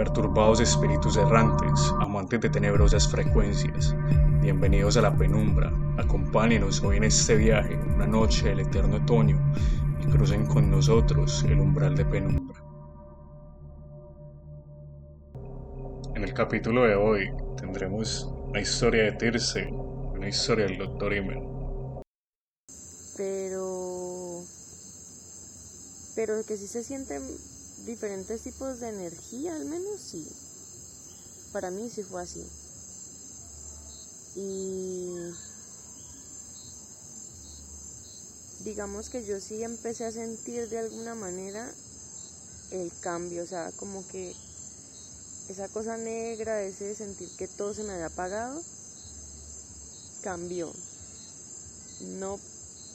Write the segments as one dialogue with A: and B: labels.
A: perturbados espíritus errantes, amantes de tenebrosas frecuencias, bienvenidos a la penumbra, acompáñenos hoy en este viaje, una noche del eterno otoño, y crucen con nosotros el umbral de penumbra. En el capítulo de hoy tendremos una historia de Tirce, una historia del Dr. Himmel.
B: Pero... Pero que sí se sienten diferentes tipos de energía, al menos sí. Para mí sí fue así. Y digamos que yo sí empecé a sentir de alguna manera el cambio, o sea, como que esa cosa negra, ese sentir que todo se me había apagado, cambió. No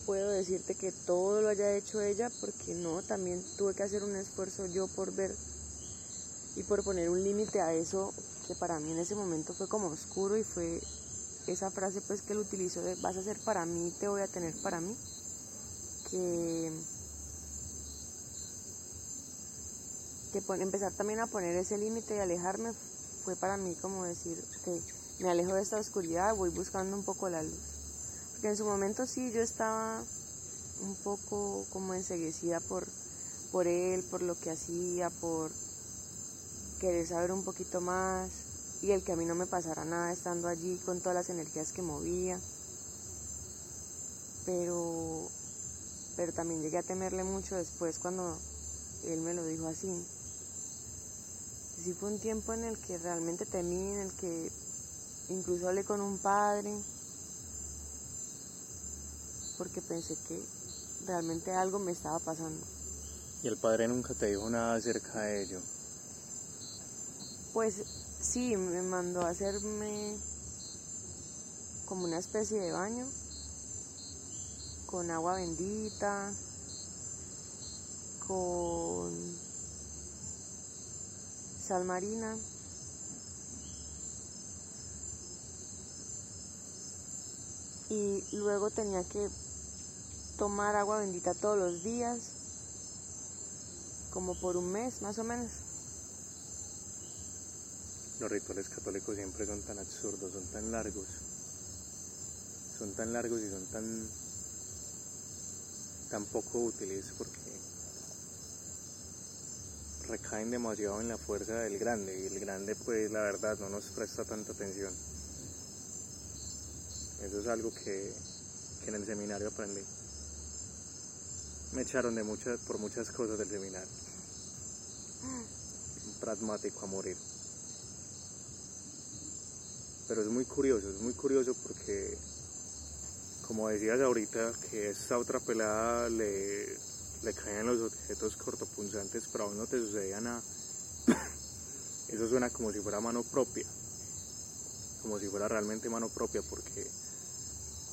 B: puedo decirte que todo lo haya hecho ella porque no, también tuve que hacer un esfuerzo yo por ver y por poner un límite a eso que para mí en ese momento fue como oscuro y fue esa frase pues que él utilizó de vas a ser para mí, te voy a tener para mí, que, que empezar también a poner ese límite y alejarme fue para mí como decir, que me alejo de esta oscuridad, voy buscando un poco la luz. Porque en su momento sí yo estaba un poco como enseguecida por, por él, por lo que hacía, por querer saber un poquito más y el que a mí no me pasara nada estando allí con todas las energías que movía. Pero, pero también llegué a temerle mucho después cuando él me lo dijo así. Sí fue un tiempo en el que realmente temí, en el que incluso hablé con un padre porque pensé que realmente algo me estaba pasando.
A: ¿Y el padre nunca te dijo nada acerca de ello?
B: Pues sí, me mandó a hacerme como una especie de baño con agua bendita, con sal marina. Y luego tenía que tomar agua bendita todos los días, como por un mes más o menos.
A: Los rituales católicos siempre son tan absurdos, son tan largos, son tan largos y son tan, tan poco útiles porque recaen demasiado en la fuerza del grande y el grande pues la verdad no nos presta tanta atención. Eso es algo que, que en el seminario aprendí me echaron de muchas, por muchas cosas del seminario. Pragmático a morir. Pero es muy curioso, es muy curioso porque, como decías ahorita, que esta otra pelada le, le caían los objetos cortopunzantes, pero aún no te sucedía nada. Eso suena como si fuera mano propia, como si fuera realmente mano propia, porque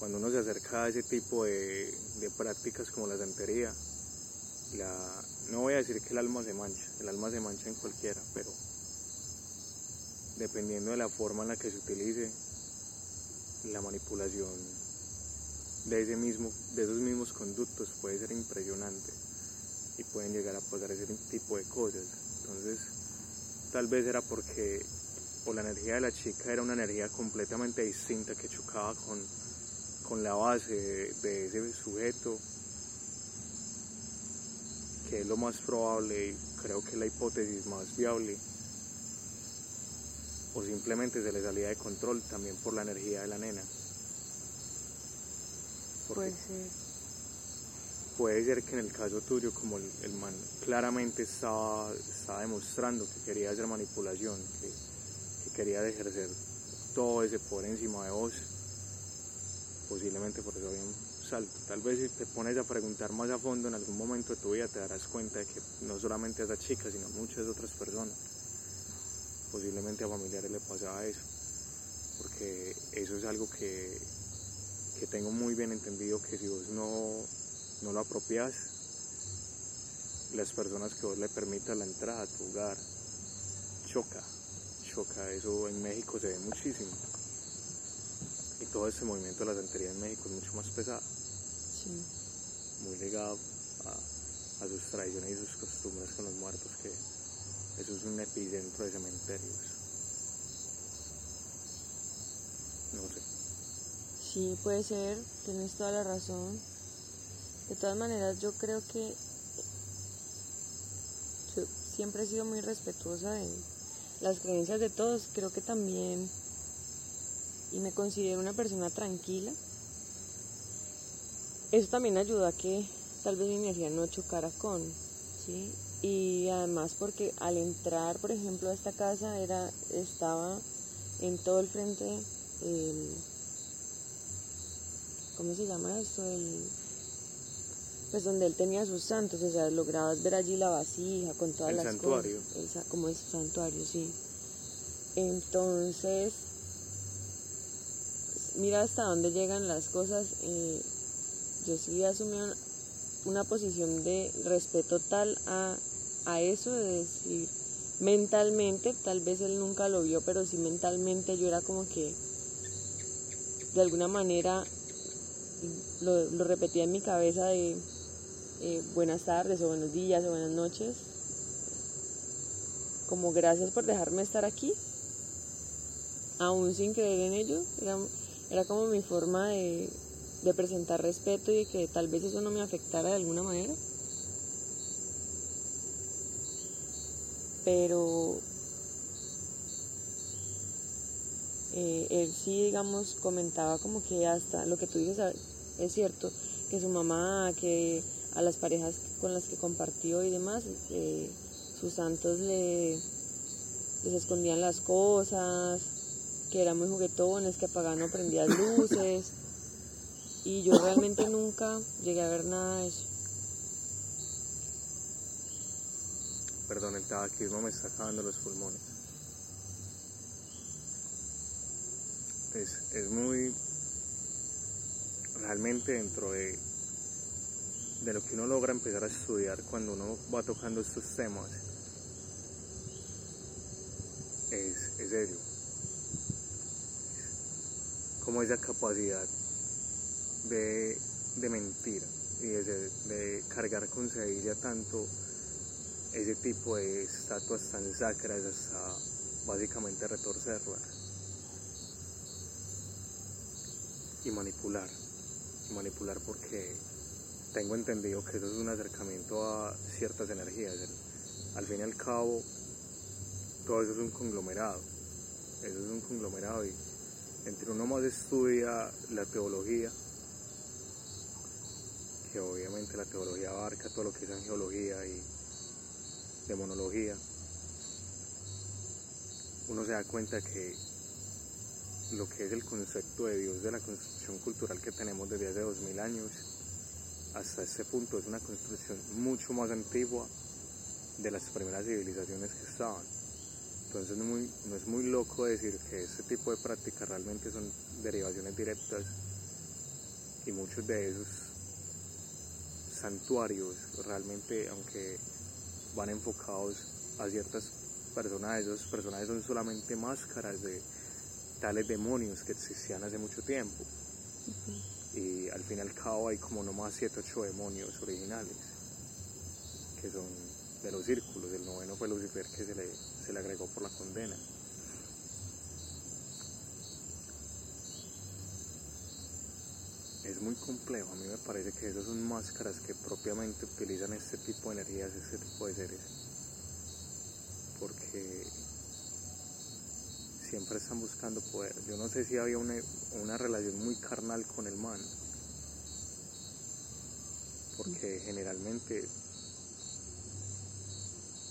A: cuando uno se acerca a ese tipo de, prácticas como la santería, no voy a decir que el alma se mancha, el alma se mancha en cualquiera, pero dependiendo de la forma en la que se utilice, la manipulación de, ese mismo, de esos mismos conductos puede ser impresionante y pueden llegar a pasar ese tipo de cosas. Entonces, tal vez era porque o la energía de la chica era una energía completamente distinta que chocaba con con la base de, ese sujeto, que es lo más probable y creo que es la hipótesis más viable, o simplemente se le salía de control también por la energía de la nena.
B: puede ser.
A: Puede ser que en el caso tuyo, como el, man claramente estaba, estaba, demostrando que quería hacer manipulación, que, que quería ejercer todo ese poder encima de vos, posiblemente por eso había un salto. Tal vez si te pones a preguntar más a fondo en algún momento de tu vida te darás cuenta de que no solamente a esa chica, sino a muchas otras personas, posiblemente a familiares le pasaba eso, porque eso es algo que, que tengo muy bien entendido que si vos no, no lo apropias, las personas que vos le permitas la entrada a tu hogar, choca, choca, eso en México se ve muchísimo todo ese movimiento de la santería en México es mucho más pesado.
B: Sí.
A: Muy ligado a, sus tradiciones y sus costumbres con los muertos que eso es un epicentro de cementerios. No sé.
B: Sí, puede ser, tienes toda la razón. De todas maneras, yo creo que yo siempre he sido muy respetuosa de las creencias de todos. Creo que también, y me considero una persona tranquila. Eso también ayuda a que tal vez mi energía no chocara con, ¿sí? Y además porque al entrar, por ejemplo, a esta casa era, estaba en todo el frente el, ¿cómo se llama esto? El, pues donde él tenía sus santos, o sea, lograbas ver allí la vasija con todas
A: El
B: las
A: santuario.
B: cosas. Esa- como es santuario, sí. Entonces, mira hasta dónde llegan las cosas. eh, yo sí asumí una, posición de respeto tal a, a eso, de decir, mentalmente, tal vez él nunca lo vio, pero sí mentalmente yo era como que, de alguna manera, lo, repetía en mi cabeza de eh, buenas tardes o buenos días o buenas noches. Como gracias por dejarme estar aquí, aún sin creer en ello. Era como mi forma de, de presentar respeto y de que tal vez eso no me afectara de alguna manera. Pero eh, él sí, digamos, comentaba como que hasta lo que tú dices a- es cierto, que su mamá, que a las parejas con las que compartió y demás, eh, sus santos le, les escondían las cosas, que eran muy juguetones, que apagaban o prendían luces. Y yo realmente nunca llegué a ver nada de eso.
A: Perdón, el tabaquismo me está acabando los pulmones. Es, es muy... Realmente dentro de, de lo que uno logra empezar a estudiar cuando uno va tocando estos temas, es, es serio. Esa capacidad de, de mentir y de, de cargar con sedilla tanto ese tipo de estatuas tan sacras hasta básicamente retorcerlas y manipular y manipular porque tengo entendido que eso es un acercamiento a ciertas energías. Al fin y al cabo todo eso es un conglomerado. Eso es un conglomerado y entre uno más estudia la teología que obviamente la teología abarca todo lo que es angeología y demonología, uno se da cuenta que lo que es el concepto de Dios de la construcción cultural que tenemos desde hace dos mil años hasta este punto es una construcción mucho más antigua de las primeras civilizaciones que estaban. Entonces no, muy- no es muy loco decir que este tipo de prácticas realmente son derivaciones directas y muchos de esos santuarios realmente, aunque van enfocados a ciertas personajes, esos personajes son solamente máscaras de tales demonios que existían hace mucho tiempo. Y al fin y al cabo hay como nomás 7, 8 demonios originales, que son de los círculos. El noveno fue Lucifer que se le, se le agregó por la condena. Es muy complejo, a mí me parece que esas son máscaras que propiamente utilizan este tipo de energías, este tipo de seres, porque siempre están buscando poder. Yo no sé si había una, una relación muy carnal con el man, porque generalmente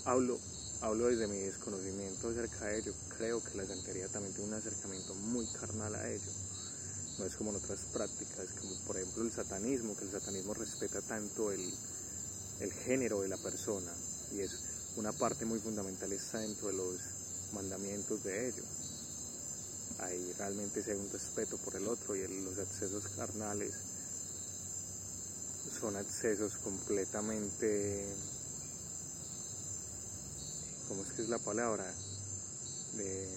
A: hablo, hablo desde mi desconocimiento acerca de ello. Creo que la santería también tiene un acercamiento muy carnal a ello. No es como en otras prácticas, como por ejemplo el satanismo, que el satanismo respeta tanto el, el género de la persona y es una parte muy fundamental está dentro de los mandamientos de ello. Ahí realmente se hay un respeto por el otro y los accesos carnales son accesos completamente, ¿cómo es que es la palabra? De,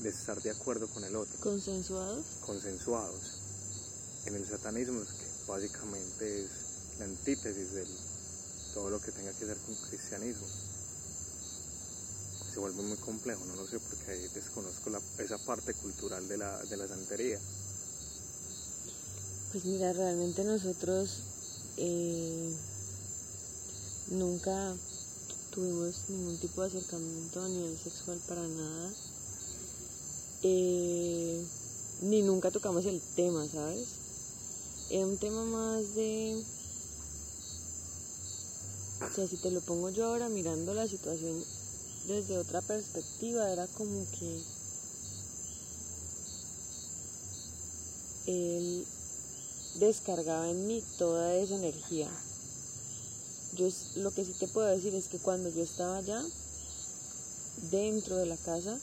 A: de estar de acuerdo con el otro,
B: ¿Consensuados?
A: consensuados. En el satanismo, que básicamente es la antítesis del, todo lo que tenga que ver con cristianismo. Se vuelve muy complejo, no lo sé porque ahí desconozco la, esa parte cultural de la, de la santería.
B: Pues mira, realmente nosotros eh, nunca tuvimos ningún tipo de acercamiento a nivel sexual para nada. Eh, ni nunca tocamos el tema, ¿sabes? Es un tema más de... O sea, si te lo pongo yo ahora mirando la situación desde otra perspectiva, era como que él descargaba en mí toda esa energía. Yo lo que sí te puedo decir es que cuando yo estaba allá, dentro de la casa,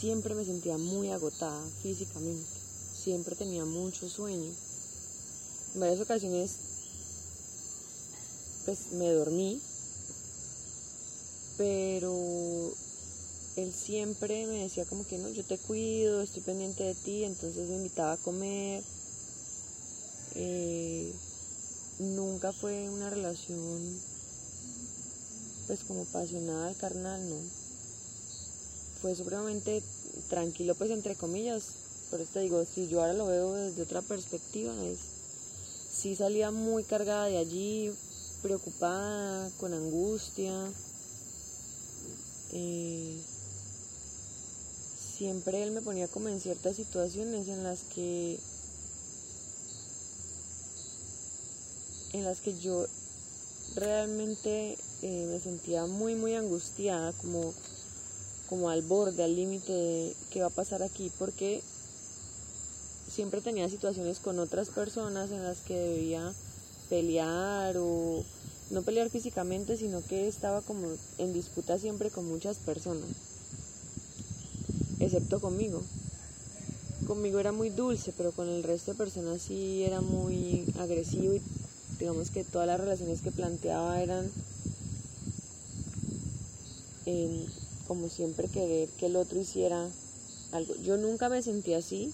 B: siempre me sentía muy agotada físicamente. Siempre tenía mucho sueño. En varias ocasiones, pues me dormí, pero él siempre me decía como que no, yo te cuido, estoy pendiente de ti, entonces me invitaba a comer. Eh, nunca fue una relación pues como pasional, carnal, no. Fue supremamente tranquilo pues entre comillas, por eso te digo, si yo ahora lo veo desde otra perspectiva, es sí salía muy cargada de allí, preocupada, con angustia. Eh, siempre él me ponía como en ciertas situaciones en las que en las que yo realmente eh, me sentía muy muy angustiada como como al borde al límite de qué va a pasar aquí porque siempre tenía situaciones con otras personas en las que debía pelear o no pelear físicamente sino que estaba como en disputa siempre con muchas personas excepto conmigo. Conmigo era muy dulce pero con el resto de personas sí era muy agresivo y digamos que todas las relaciones que planteaba eran como siempre querer que el otro hiciera algo. Yo nunca me sentí así,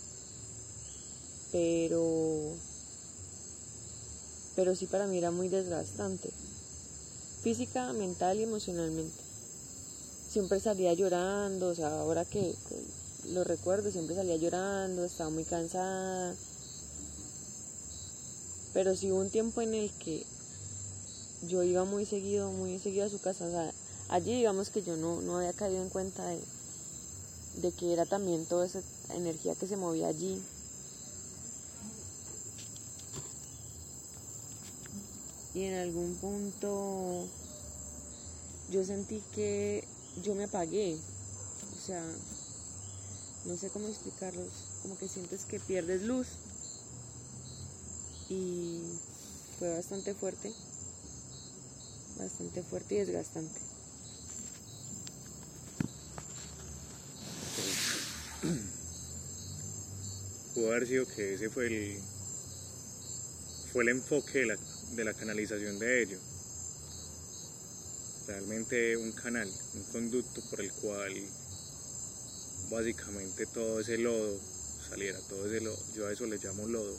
B: pero pero sí para mí era muy desgastante, física, mental y emocionalmente. Siempre salía llorando, o sea, ahora que lo recuerdo, siempre salía llorando, estaba muy cansada, pero sí hubo un tiempo en el que yo iba muy seguido, muy seguido a su casa. O sea, allí digamos que yo no, no había caído en cuenta de, de que era también toda esa energía que se movía allí. Y en algún punto yo sentí que yo me apagué. O sea, no sé cómo explicarlos. Como que sientes que pierdes luz y fue bastante fuerte, bastante fuerte y desgastante.
A: Pudo haber sido que ese fue el fue el enfoque de la, de la canalización de ello. Realmente un canal, un conducto por el cual básicamente todo ese lodo saliera, todo ese lodo, yo a eso le llamo lodo,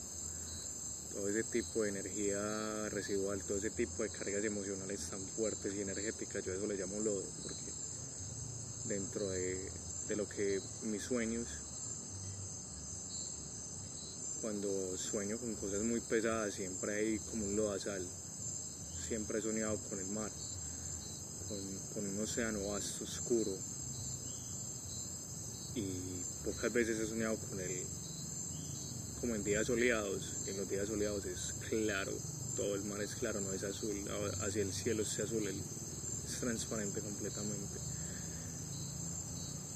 A: todo ese tipo de energía residual, todo ese tipo de cargas emocionales tan fuertes y energéticas, yo eso le llamo lodo, porque dentro de, lo que mis sueños, cuando sueño con cosas muy pesadas, siempre hay como un lodazal, siempre he soñado con el mar, con, con un océano vasto, oscuro, y pocas veces he soñado con el como en días soleados, en los días soleados es claro, todo el mar es claro, no es azul, hacia el cielo es azul, es transparente completamente.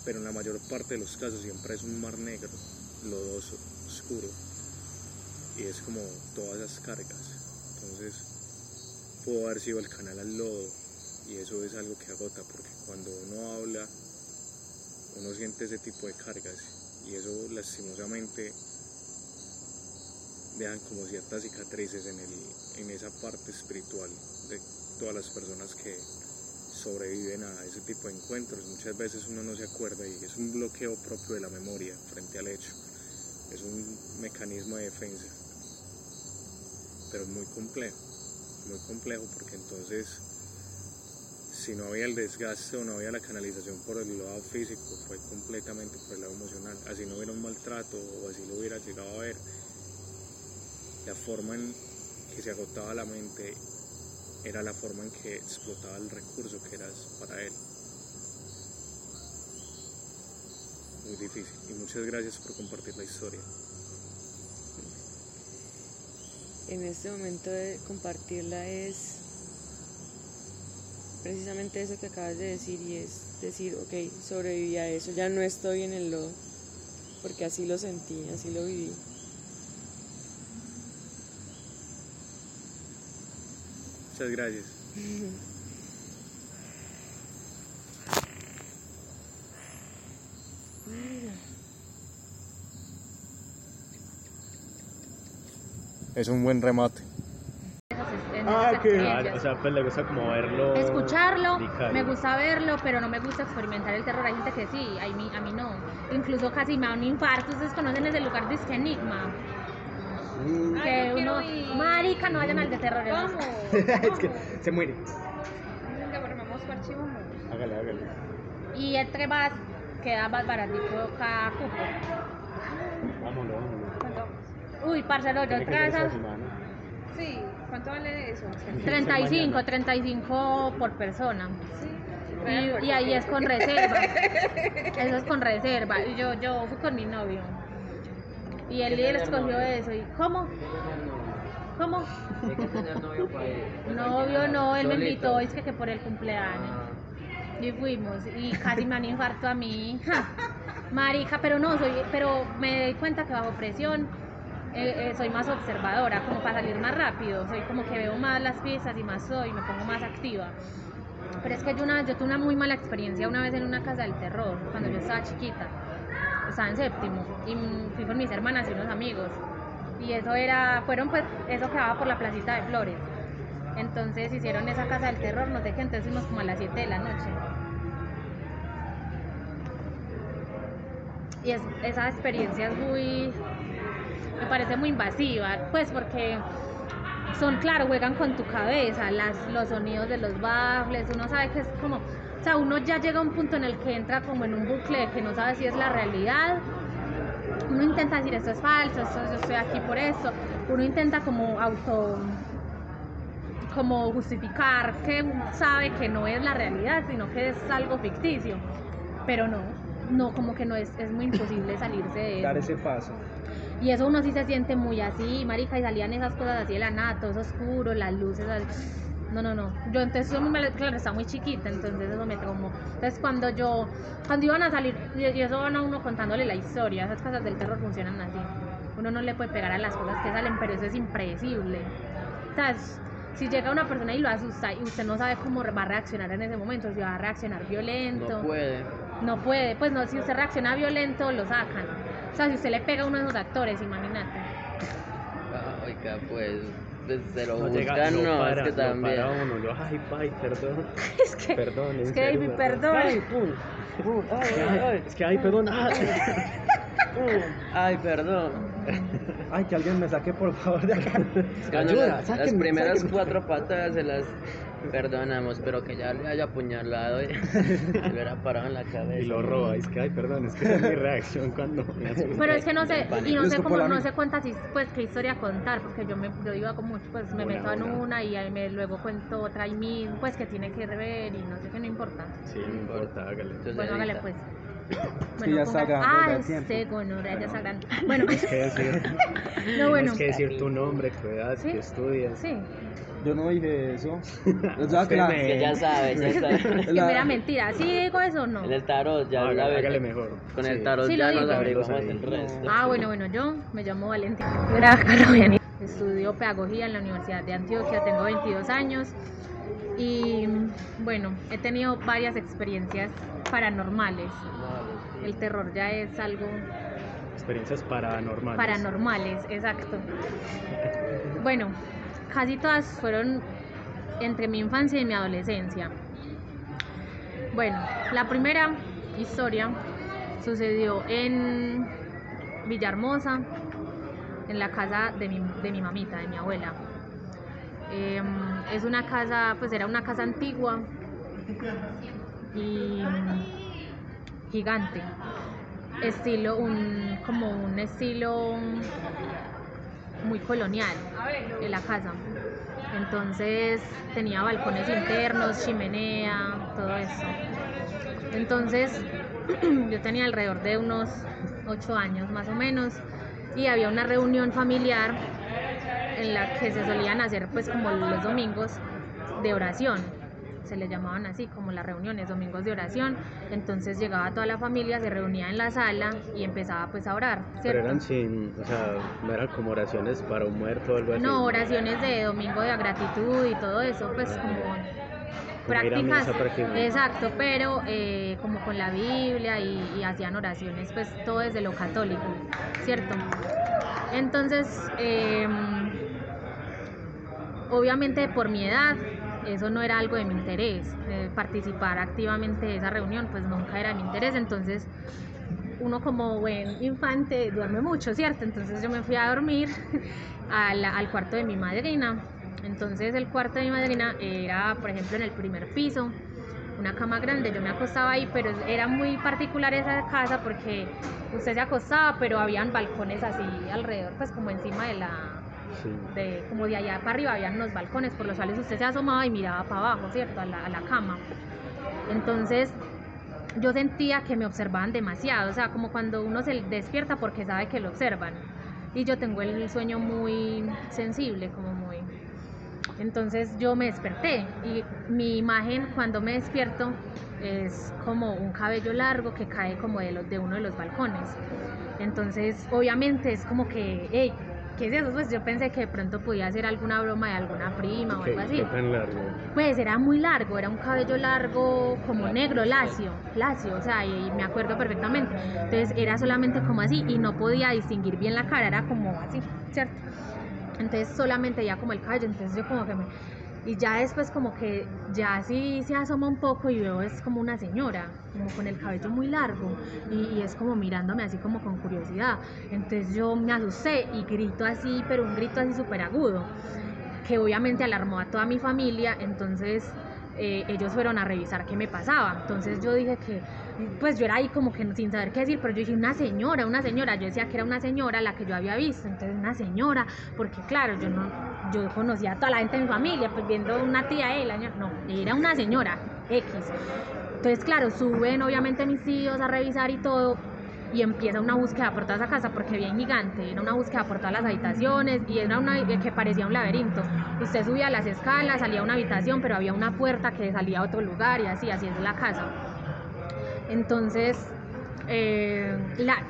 A: Pero en la mayor parte de los casos siempre es un mar negro, lodoso, oscuro, y es como todas esas cargas. Entonces, pudo haber sido el canal al lodo, y eso es algo que agota, porque cuando uno habla, uno siente ese tipo de cargas, y eso lastimosamente dejan como ciertas cicatrices en, el, en esa parte espiritual de todas las personas que sobreviven a ese tipo de encuentros. Muchas veces uno no se acuerda y es un bloqueo propio de la memoria frente al hecho. Es un mecanismo de defensa, pero muy complejo, muy complejo porque entonces si no había el desgaste o no había la canalización por el lado físico, fue completamente por el lado emocional. Así no hubiera un maltrato o así lo hubiera llegado a ver, la forma en que se agotaba la mente era la forma en que explotaba el recurso que eras para él. Muy difícil. Y muchas gracias por compartir la historia.
B: En este momento de compartirla es precisamente eso que acabas de decir y es decir, ok, sobreviví a eso, ya no estoy en el lodo, porque así lo sentí, así lo viví.
A: Muchas gracias. Es un buen remate.
C: Ah, que-
D: experiencias.
C: o sea, pues le gusta como verlo.
D: Escucharlo, me gusta verlo, pero no me gusta experimentar el terror. Hay gente que sí, a mí, a mí no. Incluso casi me da un infarto. Ustedes conocen ese lugar de Disque Enigma. Que uno, marica, no vayan al de terror. hermano.
C: es que se muere.
E: Devolvemos su archivo.
C: Hágale, hágale.
D: Y entre más, queda más baratico cada cupo.
C: Vámonos, vámonos.
D: Uy, parcero, yo
C: semana.
E: Sí, ¿cuánto vale eso?
D: 35, 35 por persona.
E: Sí.
D: Y, y ahí es con reserva. Eso es con reserva. Y yo, yo fui con mi novio. Y él, él escogió eso. ¿Y cómo? ¿Cómo?
F: Hay que tener novio para ir.
D: Novio no, él me
F: Solito.
D: invitó, es que, que por el cumpleaños.
F: Ah,
D: Y fuimos. Y casi me han infarto a mí. Marica, pero no, soy, pero me doy cuenta que bajo presión eh, eh, soy más observadora, como para salir más rápido. Soy como que veo más las piezas y más soy, me pongo más activa. Pero es que yo, una, yo tuve una muy mala experiencia una vez en una casa del terror, cuando yo estaba chiquita. Estaba en séptimo y fui con mis hermanas y unos amigos. Y eso era, fueron pues, eso quedaba por la placita de flores. Entonces hicieron esa casa del terror, no sé qué, entonces fuimos como a las 7 de la noche. Y es, esa experiencia es muy, me parece muy invasiva, pues porque son, claro, juegan con tu cabeza, las, los sonidos de los baffles, uno sabe que es como, o sea, uno ya llega a un punto en el que entra como en un bucle que no sabe si es la realidad. Uno intenta decir esto es falso, esto, yo estoy aquí por esto. Uno intenta como auto como justificar que sabe que no es la realidad, sino que es algo ficticio. Pero no, no, como que no es, es muy imposible salirse de
C: Dar
D: eso.
C: ese paso.
D: Y eso uno sí se siente muy así, marica, y salían esas cosas así de la nada, todo eso oscuro, las luces, así. No, no, no. Yo entonces, eso me, claro, estaba muy chiquita, entonces eso me traumó. Entonces cuando yo, cuando iban a salir, y y eso van a uno contándole la historia, esas cosas del terror funcionan así. Uno no le puede pegar a las cosas que salen, pero eso es impredecible. O sea, es- si llega una persona y lo asusta y usted no sabe cómo va a reaccionar en ese momento, si va a reaccionar violento.
F: no puede.
D: No puede, pues no, si usted reacciona violento, lo sacan. O sea, si usted le pega a uno de esos actores, imagínate.
F: Oiga, pues, se lo
C: No
F: buscan,
C: llega,
F: no,
C: para,
F: es que también.
C: para uno, ay, ay, perdón,
D: Es que,
C: perdón,
D: es que,
C: serio,
D: baby, perdón.
F: Ay, pum, pum, ay, ay, ay,
C: Es que, ay, perdón,
F: ay, perdón.
C: Ay, que alguien me saque por favor de acá. Ayuda,
F: las, las primeras
C: sáquenme.
F: cuatro patas se las perdonamos, pero que ya le haya apuñalado y le hubiera parado en la cabeza.
C: Y lo roba, es que, ay, perdón, es que esa es mi reacción cuando me.
D: Pero es que no sé, y no sé cómo, no sé cuántas, pues qué historia contar, porque yo me, yo iba como, pues me
C: Una,
D: meto en
C: una.
D: una y ahí me, luego cuento otra y mil, pues que tiene que ver y no sé qué, no importa.
C: Sí, no importa, hágale.
F: Entonces,
D: Bueno, hágale
F: edita.
D: Pues.
C: que ya está grabando,
D: Ah, el
C: tiempo.
D: segundo, ya está grande. Bueno,
C: Tienes que decir,
D: no, bueno,
C: tienes que decir tu nombre, tu edad,
D: Sí.
C: que estudias.
D: sí.
G: Yo no dije eso. O sea, que la-
C: me-
F: Que ya sabes, ya sabes.
D: Es que
G: La-
D: mira, mentira, ¿sí digo eso o no?
F: En el tarot ya
C: Hágale,
F: la
C: hágale mejor.
F: Con
C: Sí.
F: el tarot
D: Sí,
F: ya nos
C: ahí.
F: el resto.
D: Ah, bueno, bueno, yo me llamo Valentina Grajano, estudio pedagogía en la Universidad de Antioquia, tengo 22 años y bueno, he tenido varias experiencias paranormales. El terror ya es algo
C: Experiencias paranormales.
D: paranormales, exacto. Bueno, casi todas fueron entre mi infancia y mi adolescencia. Bueno, la primera historia sucedió en Villahermosa, en la casa de mi, de mi mamita, de mi abuela. Em, es una casa, pues era una casa antigua y gigante. Estilo, un, como un estilo muy colonial en la casa. Entonces tenía balcones internos, chimenea, todo eso. Entonces yo tenía alrededor de unos ocho años más o menos y había una reunión familiar en la que se solían hacer pues como los domingos de oración. Se le llamaban así como las reuniones domingos de oración. Entonces llegaba toda la familia se reunía en la sala y empezaba pues a orar
C: Pero
D: ¿cierto?
C: eran sin, o sea, no eran como oraciones para un muerto o algo así.
D: no oraciones de domingo de gratitud y todo eso pues como prácticas. exacto pero eh, como con la Biblia y, y hacían oraciones pues todo desde lo católico cierto entonces em, obviamente por mi edad eso no era algo de mi interés eh, participar activamente de esa reunión pues nunca era de mi interés entonces uno como buen infante duerme mucho, ¿cierto? Entonces yo me fui a dormir al, al cuarto de mi madrina. Entonces el cuarto de mi madrina era, por ejemplo, en el primer piso, una cama grande, yo me acostaba ahí, pero era muy particular esa casa porque usted se acostaba, pero habían balcones así alrededor, pues como encima de la,
C: Sí.
D: de, como de allá para arriba habían unos balcones por los cuales usted se asomaba y miraba para abajo, ¿cierto? A la, a la cama. Entonces yo sentía que me observaban demasiado, o sea, como cuando uno se despierta porque sabe que lo observan. Y yo tengo el sueño muy sensible, como muy... Entonces yo me desperté y mi imagen cuando me despierto es como un cabello largo que cae como de, los, de uno de los balcones. Entonces obviamente es como que, hey, ¿qué es eso? Pues yo pensé que de pronto podía ser alguna broma de alguna prima o
C: ¿Qué,
D: algo así.
C: qué tan largo?
D: Pues era muy largo, era un cabello largo como negro, lacio, lacio, o sea, y, y me acuerdo perfectamente. Entonces era solamente como así y no podía distinguir bien la cara, era como así, ¿cierto? Entonces solamente ya como el cabello, entonces yo como que me... Y ya después como que ya sí se asoma un poco y veo es como una señora, como con el cabello muy largo y, es como mirándome así como con curiosidad. Entonces yo me asusté y grito así, pero un grito así súper agudo que obviamente alarmó a toda mi familia, entonces eh, ellos fueron a revisar qué me pasaba. Entonces yo dije que, pues yo era ahí como que sin saber qué decir, pero yo dije una señora, una señora, yo decía que era una señora la que yo había visto, entonces una señora, porque claro, yo no, yo conocía a toda la gente de mi familia, pues viendo una tía, él, no, era una señora X. Entonces, claro, suben obviamente mis tíos a revisar y todo, y empieza una búsqueda por toda esa casa porque bien gigante, era una búsqueda por todas las habitaciones y era una eh, que parecía un laberinto. Usted subía las escalas, salía a una habitación, pero había una puerta que salía a otro lugar y así, así es la casa. Entonces, eh, la,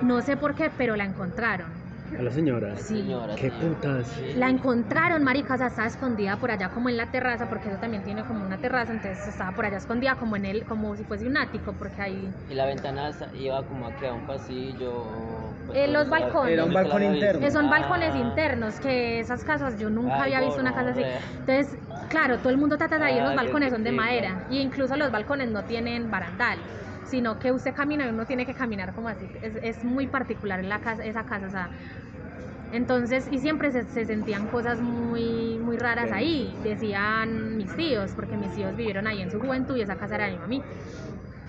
D: no sé por qué, pero la encontraron.
C: A la señora.
D: Sí.
F: Señora,
C: ¿Qué
F: sí.
C: putas?
D: La encontraron, marica, o sea, estaba escondida por allá como en la terraza, porque eso también tiene como una terraza, entonces estaba por allá escondida como en el, como si fuese un ático, porque ahí
F: Y la ventana iba como aquí a un pasillo. pues,
D: Eh, los balcones.
G: Era un balcón interno.
D: son
F: Ah.
D: balcones internos, que esas casas yo nunca
F: Ay,
D: había visto una casa así. Entonces, claro, todo el mundo trata de ahí,
F: Ah,
D: los balcones son de madera, y incluso los balcones no tienen barandal, sino que usted camina y uno tiene que caminar como así. Es, es muy particular en la casa, esa casa, o sea. Entonces, y siempre se, se sentían cosas muy, muy raras ahí, decían mis tíos, porque mis tíos vivieron ahí en su juventud y esa casa era de mi mami.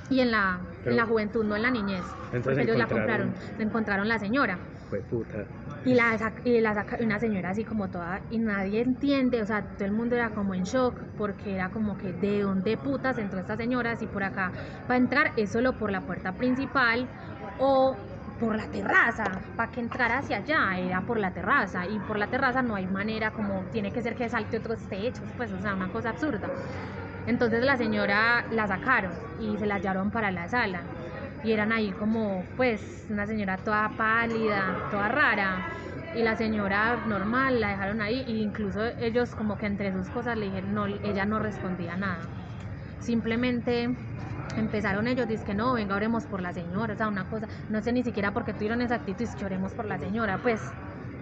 D: Y en la, en la juventud, no en la niñez,
C: Entonces
D: ellos la compraron, encontraron la señora.
C: Fue puta.
D: Y la, y la saca una señora así como toda, y nadie entiende, o sea, todo el mundo era como en shock, porque era como que de dónde putas entró esta señora, si por acá para entrar es solo por la puerta principal o por la terraza, para que entrara hacia allá, era por la terraza, y por la terraza no hay manera como, tiene que ser que salte otros techos, pues, o sea, una cosa absurda. Entonces la señora la sacaron y se la llevaron para la sala. Y eran ahí como, pues, una señora toda pálida, toda rara. Y la señora normal la dejaron ahí. E incluso ellos como que entre sus cosas le dijeron, no, ella no respondía nada. Simplemente empezaron ellos, dice que no, venga, oremos por la señora. O sea, una cosa, no sé ni siquiera por qué tuvieron esa actitud, que oremos por la señora. Pues,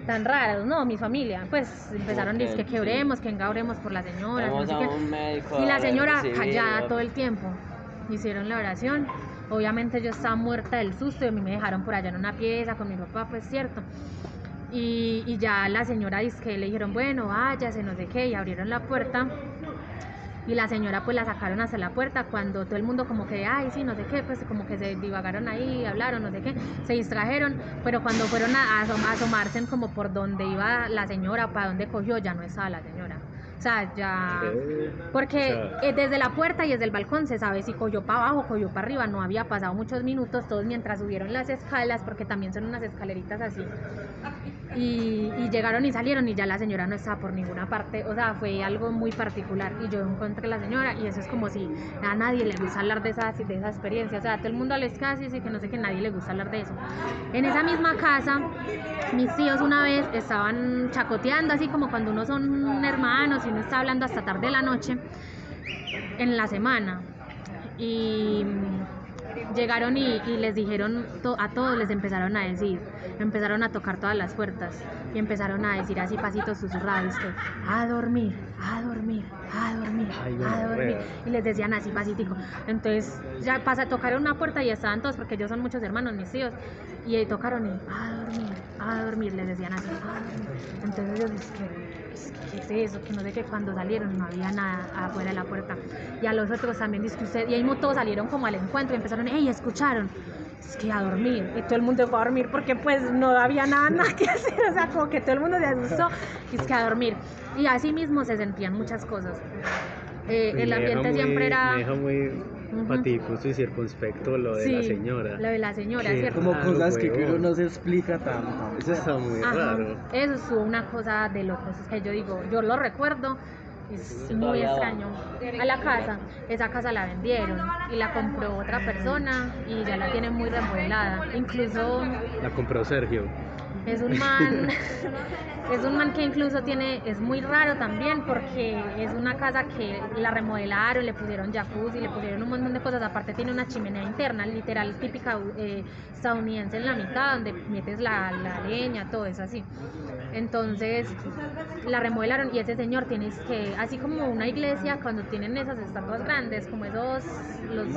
D: tan raros, ¿no? Mi familia. Pues empezaron,
F: Ok,
D: dice que,
F: sí.
D: oremos, que venga, oremos por la señora. no sé qué. Y la señora callada todo el tiempo. Hicieron la oración. Obviamente yo estaba muerta del susto y a mí me dejaron por allá en una pieza con mi papá, pues cierto. Y, y ya la señora dice que le dijeron, bueno, váyase, no sé qué, y abrieron la puerta. Y la señora pues la sacaron hasta la puerta cuando todo el mundo como que, ay, sí, no sé qué, pues como que se divagaron ahí, hablaron, no sé qué, se distrajeron, pero cuando fueron a, asom- a asomarse como por donde iba la señora, para donde cogió, ya no estaba la señora. O sea, ya... Porque
C: O sea-
D: eh, desde la puerta y desde el balcón se sabe si cogió para abajo, cogió para arriba, no había pasado muchos minutos, todos mientras subieron las escalas, porque también son unas escaleritas así. Y, y llegaron y salieron y ya la señora no estaba por ninguna parte, o sea, fue algo muy particular. Y yo encontré a la señora y eso es como si a nadie le gusta hablar de esa, de esa experiencia, o sea, todo el mundo les casi y que no sé que nadie le gusta hablar de eso. En esa misma casa, mis tíos una vez estaban chacoteando, así como cuando uno son hermanos y uno está hablando hasta tarde de la noche en la semana. Y llegaron y, y les dijeron to- a todos, les empezaron a decir, empezaron a tocar todas las puertas y empezaron a decir así pasitos susurrados, que, a dormir, a dormir, a dormir,
C: Ay,
D: a dormir. Y les decían así pasitico. Entonces ya pasa, tocaron una puerta y estaban todos, porque ellos son muchos hermanos, mis tíos, y tocaron y a dormir, a dormir, les decían así, a dormir. Entonces ellos es es que, ¿qué es eso? Que no sé qué, cuando salieron no había nada afuera de la puerta. Y a los otros también, dice que usted, y ahí mo- todos salieron como al encuentro y empezaron, hey, escucharon. Es que a dormir, y todo el mundo fue a dormir porque pues no había nada, nada que hacer, o sea, como que todo el mundo se asustó, y es que a dormir. Y así mismo se sentían muchas cosas. Eh, el ambiente
C: muy-
D: siempre era...
C: Me patifuso y circunspecto lo de la señora.
D: Lo de la señora,
C: Qué
D: ¿cierto?
G: Como
C: Claro,
G: cosas que, que uno no se explica tanto.
C: Eso está muy
D: Ajá,
C: raro.
D: Eso es una cosa de locos. Es que yo digo, yo lo recuerdo, es muy extraño. A la casa, esa casa la vendieron y la compró otra persona y ya la tiene muy remodelada. Incluso
C: La compró Sergio.
D: Es un man, es un man que incluso tiene, es muy raro también porque es una casa que la remodelaron, le pusieron jacuzzi, le pusieron un montón de cosas, aparte tiene una chimenea interna, literal típica eh, estadounidense en la mitad, donde metes la, la leña, todo eso así. Entonces la remodelaron y ese señor tiene es que, así como una iglesia, cuando tienen esas estatuas grandes, como esos, los.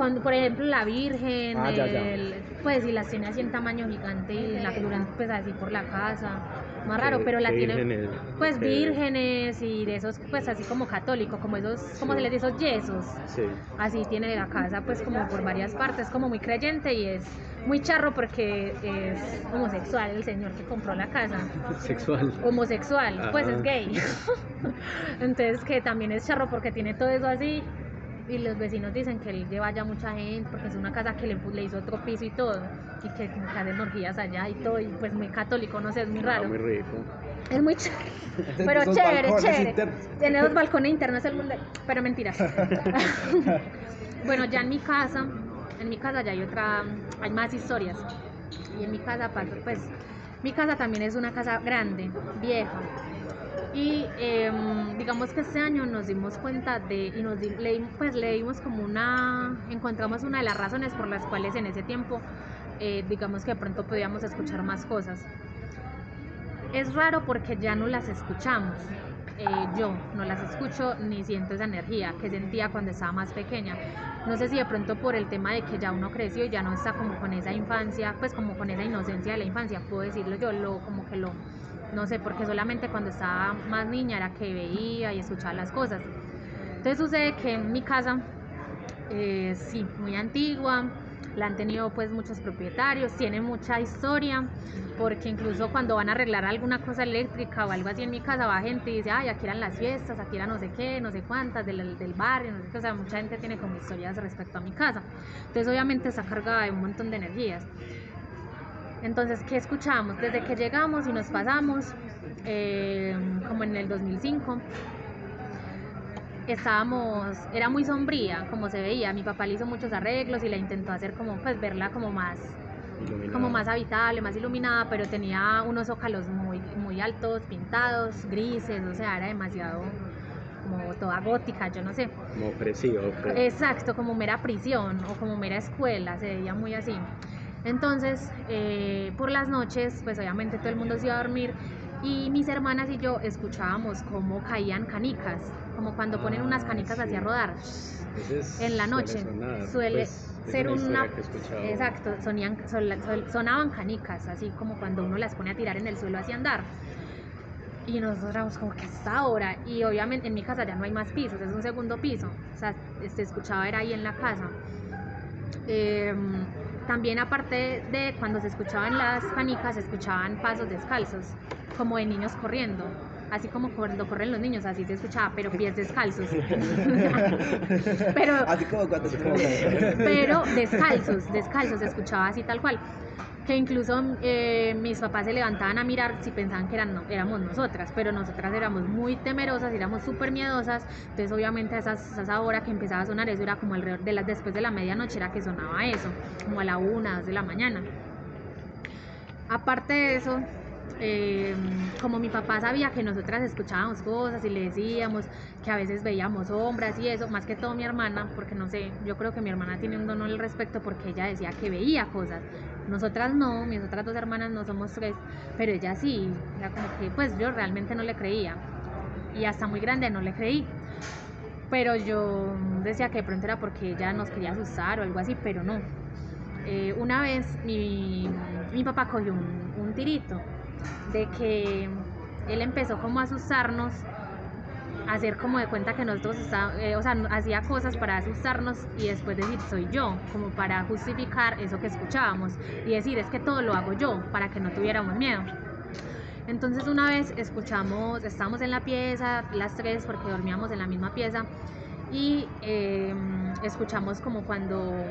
D: Cuando, por ejemplo, la Virgen,
G: Ah, ya, ya.
D: el- pues y las tiene así en tamaño gigante y la figuran pues así por la casa. Más raro,
C: ¿Qué-
D: pero la tiene pues
C: ¿Qué-
D: vírgenes y de esos pues así como católico, como esos, como
C: Sí.
D: se les dice, esos yesos.
C: Sí.
D: Así tiene la casa pues como por varias partes, como muy creyente y es muy charro porque es homosexual el señor que compró la casa
C: Sexual.
D: homosexual, pues
C: Ajá.
D: es gay. Entonces que también es charro porque tiene todo eso así y los vecinos dicen que él lleva ya mucha gente porque es una casa que le, hizo otro piso y todo y que que hacen orgías allá y todo y pues muy católico, no sé, es muy
C: Ah,
D: raro.
C: muy rico.
D: Es muy chévere. Pero chévere, chévere. Tiene dos balcones internos, el mundo- pero mentiras. bueno, ya en mi casa, en mi casa ya hay otra, hay más historias. Y en mi casa, pasa, pues, mi casa también es una casa grande, vieja. Y em, digamos que este año nos dimos cuenta de, y nos di- le, pues le dimos como una, encontramos una de las razones por las cuales en ese tiempo, eh, digamos que de pronto podíamos escuchar más cosas. Es raro porque ya no las escuchamos. Eh, yo no las escucho ni siento esa energía que sentía cuando estaba más pequeña. No sé si de pronto por el tema de que ya uno creció y ya no está como con esa infancia, pues como con esa inocencia de la infancia, puedo decirlo yo, lo como que lo, no sé, porque solamente cuando estaba más niña era que veía y escuchaba las cosas. Entonces sucede que en mi casa, eh, sí, muy antigua, la han tenido pues muchos propietarios, tiene mucha historia, porque incluso cuando van a arreglar alguna cosa eléctrica o algo así en mi casa, va gente y dice, ay, aquí eran las fiestas, aquí era no sé qué, no sé cuántas, del, del barrio, no sé qué, o sea, mucha gente tiene como historias respecto a mi casa. Entonces obviamente está cargada de un montón de energías. Entonces, ¿qué escuchamos? Desde que llegamos y nos pasamos, eh, como en el 2005, estábamos, era muy sombría, como se veía. Mi papá le hizo muchos arreglos y la intentó hacer como, pues, verla como más,
C: Iluminado.
D: como más habitable, más iluminada, pero tenía unos zócalos muy, muy altos, pintados, grises, o sea, era demasiado como toda gótica, yo no sé.
C: Como opresivo. pues.
D: Exacto, como mera prisión o como mera escuela, se veía muy así. Entonces, eh, por las noches, pues obviamente todo el mundo se iba a dormir y mis hermanas y yo escuchábamos cómo caían canicas, como cuando ponen unas canicas
C: Ah,
D: así a
C: sí.
D: rodar. En la
C: suele
D: noche,
C: sonar,
D: suele-
C: pues,
D: ser
C: una.
D: Exacto, sonían, sonaban canicas, así como cuando uno las pone a tirar en el suelo hacia andar. Y nosotros éramos como que está ahora. Y obviamente en mi casa ya no hay más pisos, es un segundo piso. O sea, se escuchaba era ahí en la casa. Em, también aparte de cuando se escuchaban las canicas, se escuchaban pasos descalzos, como de niños corriendo. Así como cuando corren los niños, así se escuchaba, pero pies descalzos. pero,
G: Así como cuando se
D: pero descalzos, descalzos, se escuchaba así tal cual. Que incluso eh, mis papás se levantaban a mirar si pensaban que eran, éramos nosotras, pero nosotras éramos muy temerosas, éramos súper miedosas. Entonces, obviamente, a, esas, esa hora que empezaba a sonar eso era como alrededor de las, después de la medianoche, era que sonaba eso, como a la una, dos de la mañana. Aparte de eso, eh, como mi papá sabía que nosotras escuchábamos cosas y le decíamos que a veces veíamos sombras y eso, más que todo mi hermana, porque no sé, yo creo que mi hermana tiene un don al respecto porque ella decía que veía cosas. Nosotras no, mis otras dos hermanas no somos tres, pero ella sí, era como que pues yo realmente no le creía y hasta muy grande no le creí. Pero yo decía que de pronto era porque ella nos quería asustar o algo así, pero no. Eh, una vez mi, mi papá cogió un, un tirito de que él empezó como a asustarnos, a hacer como de cuenta que nosotros estábamos, o sea, hacía cosas para asustarnos y después decir soy yo, como para justificar eso que escuchábamos y decir es que todo lo hago yo para que no tuviéramos miedo. Entonces una vez escuchamos, estábamos en la pieza, las tres, porque dormíamos en la misma pieza, y eh, escuchamos como cuando,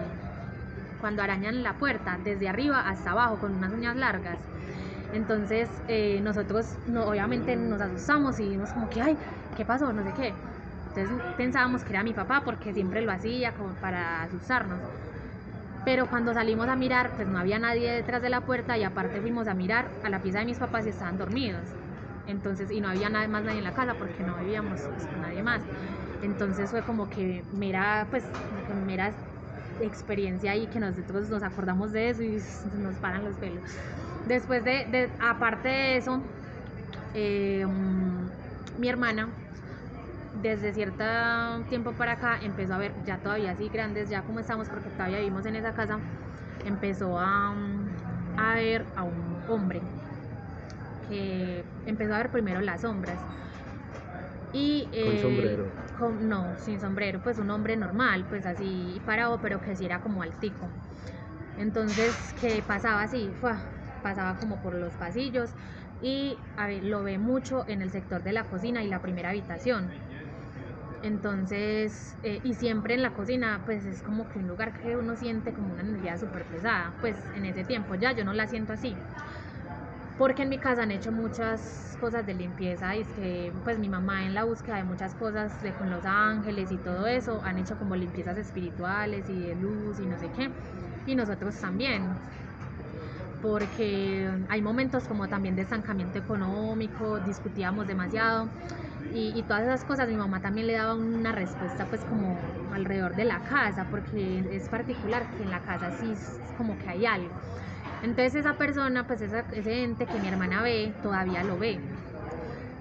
D: cuando arañan la puerta, desde arriba hasta abajo, con unas uñas largas. Entonces eh, nosotros no, obviamente nos asustamos y dijimos como que, ay, ¿qué pasó? No sé qué. Entonces pensábamos que era mi papá porque siempre lo hacía como para asustarnos. Pero cuando salimos a mirar, pues no había nadie detrás de la puerta y aparte fuimos a mirar a la pieza de mis papás y estaban dormidos. Entonces, y no había nada más nadie en la casa porque no vivíamos pues, con nadie más. Entonces fue como que mera, pues, mera experiencia ahí que nosotros nos acordamos de eso y nos paran los pelos. Después de, de- aparte de eso, eh, mm, mi hermana desde cierto tiempo para acá empezó a ver, ya todavía así grandes, ya como estamos, porque todavía vivimos en esa casa, empezó a, mm, a ver a un hombre que empezó a ver primero las sombras. Y,
C: Con
D: eh,
C: sombrero.
D: con- no, sin sombrero, pues un hombre normal, pues así parado, pero que sí era como altico. Entonces, que pasaba así, ¡fua! Pasaba como por los pasillos y lo ve mucho en el sector de la cocina y la primera habitación. Entonces, eh, y siempre en la cocina, pues es como que un lugar que uno siente como una energía súper pesada. Pues en ese tiempo ya yo no la siento así. Porque en mi casa han hecho muchas cosas de limpieza y es que pues mi mamá en la búsqueda de muchas cosas de con los ángeles y todo eso han hecho como limpiezas espirituales y de luz y no sé qué. Y nosotros también porque hay momentos como también de estancamiento económico, discutíamos demasiado y, todas esas cosas mi mamá también le daba una respuesta pues como alrededor de la casa, porque es particular que en la casa sí es como que hay algo. Entonces esa persona, pues esa- ese ente que mi hermana ve, todavía lo ve.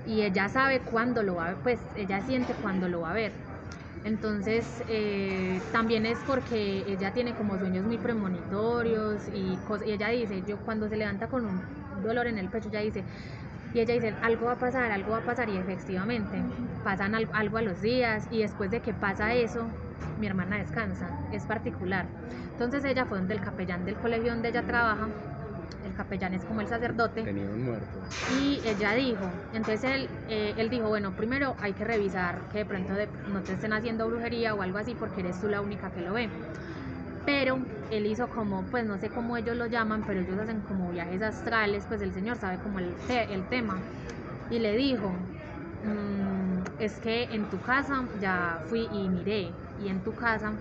D: Y ella sabe cuándo lo va a ver, pues ella siente cuándo lo va a ver. Entonces, eh, también es porque ella tiene como sueños muy premonitorios y, y ella dice, yo cuando se levanta con un dolor en el pecho, ella dice, y ella dice, algo va a pasar, algo va a pasar y efectivamente pasan al- algo a los días y después de que pasa eso, mi hermana descansa, es particular. Entonces ella fue donde el capellán del colegio donde ella trabaja, el capellán es como el sacerdote,
C: Tenía un muerto.
D: y ella dijo, entonces él, eh, él dijo, bueno, primero hay que revisar que de pronto de- no te estén haciendo brujería o algo así porque eres tú la única que lo ve. Pero él hizo como, pues no sé cómo ellos lo llaman, pero ellos hacen como viajes astrales, pues el señor sabe como el, te- el tema. Y le dijo, "Mm, es que en tu casa ya fui y miré, y en tu casa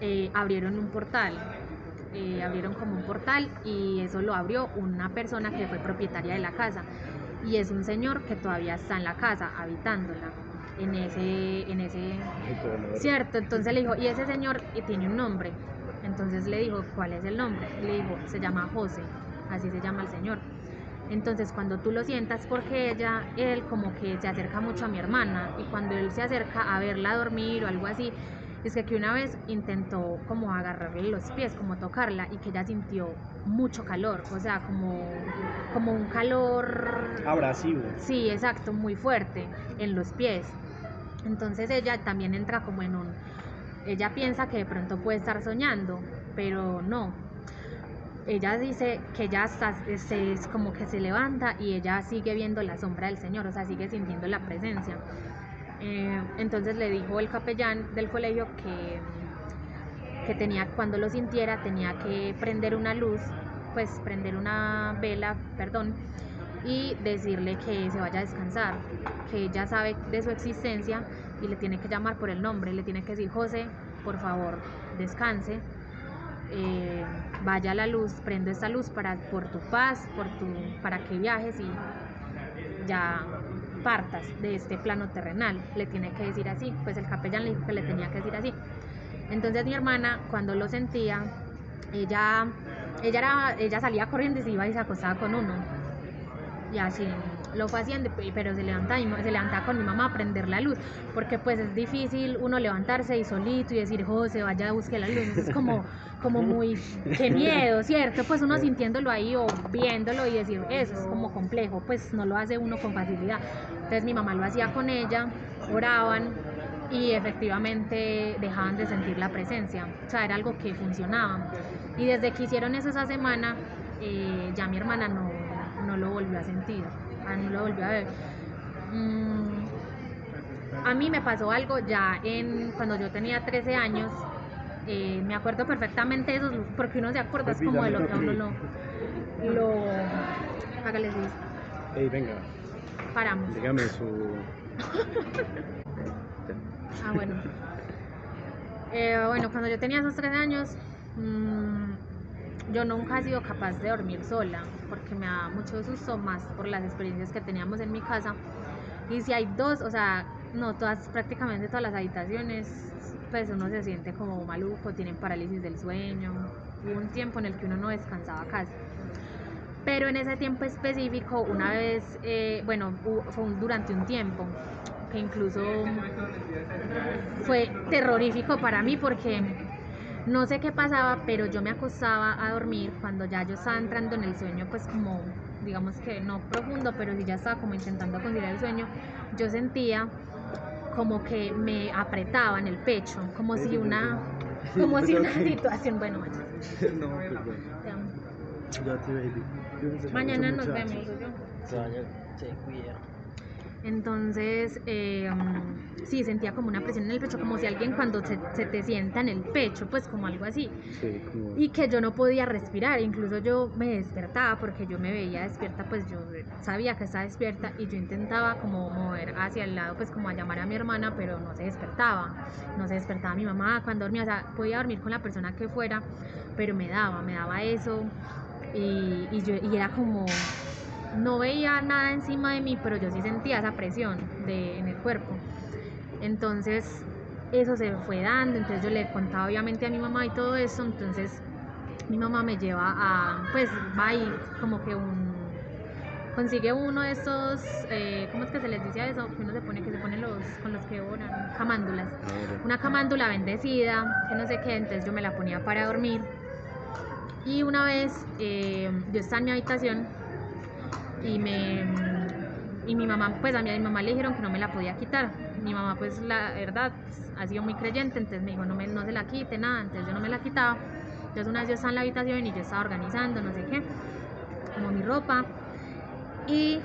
D: eh, abrieron un portal, eh, abrieron como un portal y eso lo abrió una persona que fue propietaria de la casa. Y es un señor que todavía está en la casa habitándola en ese en ese cierto entonces le dijo y ese señor eh, tiene un nombre entonces le dijo cuál es el nombre le dijo se llama José así se llama el señor entonces cuando tú lo sientas porque ella él como que se acerca mucho a mi hermana y cuando él se acerca a verla dormir o algo así es que, que una vez intentó como agarrarle los pies, como tocarla, y que ella sintió mucho calor, o sea, como, como un calor
G: Abrasivo.
D: Sí, exacto, muy fuerte en los pies. Entonces ella también entra como en un... Ella piensa que de pronto puede estar soñando, pero no. Ella dice que ella está, se, es como que se levanta y ella sigue viendo la sombra del Señor, o sea, sigue sintiendo la presencia. Eh, entonces le dijo el capellán del colegio que, que tenía, cuando lo sintiera, tenía que prender una luz, pues prender una vela, perdón, y decirle que se vaya a descansar, que ella sabe de su existencia y le tiene que llamar por el nombre, le tiene que decir, José, por favor, descanse, eh, vaya a la luz, prende esta luz para, por tu paz, por tu, para que viajes y ya partas de este plano terrenal, le tiene que decir así, pues el capellán le dijo que le tenía que decir así. Entonces mi hermana, cuando lo sentía, ella, ella, era, ella salía corriendo y se iba y se acostaba con uno y así lo fue haciendo, pe- pero se mo- se levantaba con mi mamá a prender la luz, porque pues es difícil uno levantarse y solito y decir, José, vaya a buscar la luz, es como, como muy, qué miedo, ¿cierto? Pues uno sintiéndolo ahí o viéndolo y decir, eso es como complejo, pues no lo hace uno con facilidad. Entonces mi mamá lo hacía con ella, oraban y efectivamente dejaban de sentir la presencia, o sea, era algo que funcionaba. Y desde que hicieron eso esa semana, eh, ya mi hermana no, no lo volvió a sentir, ah, no lo volvió a ver. Mm, a mí me pasó algo ya en cuando yo tenía 13 años. eh, me acuerdo perfectamente de eso, porque uno se acuerda es como de lo que a uno lo. lo hágale así,
C: Ey, venga,
D: paramos.
C: dígame su.
D: Ah, bueno. Eh, bueno, cuando yo tenía esos 13 años, mm, yo nunca he sido capaz de dormir sola, porque me da mucho susto, más por las experiencias que teníamos en mi casa. Y si hay dos, o sea, no todas, prácticamente todas las habitaciones, pues uno se siente como maluco, tienen parálisis del sueño. Hubo un tiempo en el que uno no descansaba casi. Pero en ese tiempo específico, una vez, eh, bueno, fue durante un tiempo, que incluso fue terrorífico para mí porque no sé qué pasaba, pero yo me acostaba a dormir cuando ya yo estaba entrando en el sueño, pues como, digamos que no profundo, pero sí ya estaba como intentando conciliar el sueño, yo sentía como que me apretaba en el pecho, como si una, como si una situación, bueno, bueno,
G: no,
D: mañana nos vemos.
F: Se vaya, se cuida.
D: Entonces, eh, sí, sentía como una presión en el pecho, como si alguien cuando se, se te sienta en el pecho, pues como algo así.
C: Sí, como.
D: Y que yo no podía respirar, incluso yo me despertaba porque yo me veía despierta, pues yo sabía que estaba despierta y yo intentaba como mover hacia el lado, pues como a llamar a mi hermana, pero no se despertaba, no se despertaba mi mamá cuando dormía, o sea, podía dormir con la persona que fuera, pero me daba, me daba eso y, y yo, y era como, no veía nada encima de mí, pero yo sí sentía esa presión de, en el cuerpo. Entonces, eso se fue dando, entonces yo le contaba obviamente a mi mamá y todo eso, entonces mi mamá me lleva a, pues va y como que un, consigue uno de estos, eh, ¿cómo es que se les dice a eso? Que uno se pone, que se pone los, con los que oran, camándulas.
C: Ahora.
D: Una camándula bendecida, que no sé qué, entonces yo me la ponía para dormir. Y una vez eh, yo estaba en mi habitación y me y mi mamá pues a mi, a mi mamá le dijeron que no me la podía quitar mi mamá pues la verdad pues, ha sido muy creyente entonces me dijo no me no se la quite nada entonces yo no me la quitaba entonces una vez yo estaba en la habitación y yo estaba organizando no sé qué como mi ropa y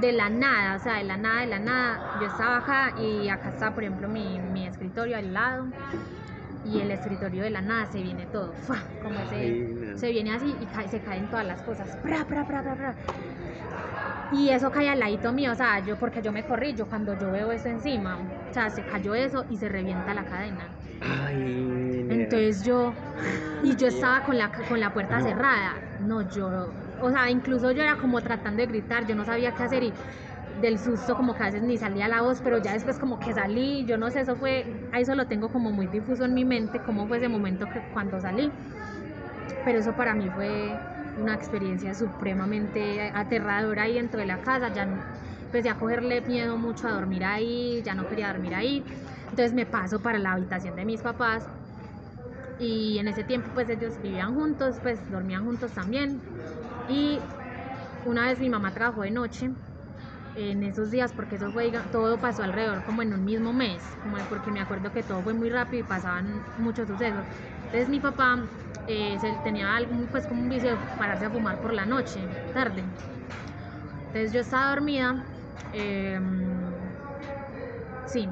D: de la nada o sea de la nada de la nada yo estaba acá y acá está por ejemplo mi, mi escritorio al lado y el escritorio de la nada se viene todo ¡fua! como
C: no.
D: se viene así y cae- se caen todas las cosas. Pra, pra, pra. Y eso cae al ladito mío, o sea, yo porque yo me corrí, yo cuando yo veo eso encima, o sea, se cayó eso y se revienta la cadena.
C: Ay.
D: Entonces yo, y yo estaba con la, con la puerta cerrada, no, yo, o sea, incluso yo era como tratando de gritar, yo no sabía qué hacer y del susto como que a veces ni salía la voz, pero ya después como que salí, yo no sé, eso fue, a eso lo tengo como muy difuso en mi mente, cómo fue ese momento que cuando salí, pero eso para mí fue una experiencia supremamente aterradora ahí dentro de la casa, ya empecé a cogerle miedo mucho a dormir ahí, ya no quería dormir ahí, Entonces me paso para la habitación de mis papás y en ese tiempo pues ellos vivían juntos, pues dormían juntos también. Y una vez mi mamá trabajó de noche en esos días porque eso fue, todo pasó alrededor como en un mismo mes, como porque me acuerdo que todo fue muy rápido y pasaban muchos sucesos. Entonces mi papá eh, se- tenía algo pues como un vicio de pararse a fumar por la noche, tarde. Entonces yo estaba dormida, em, sí,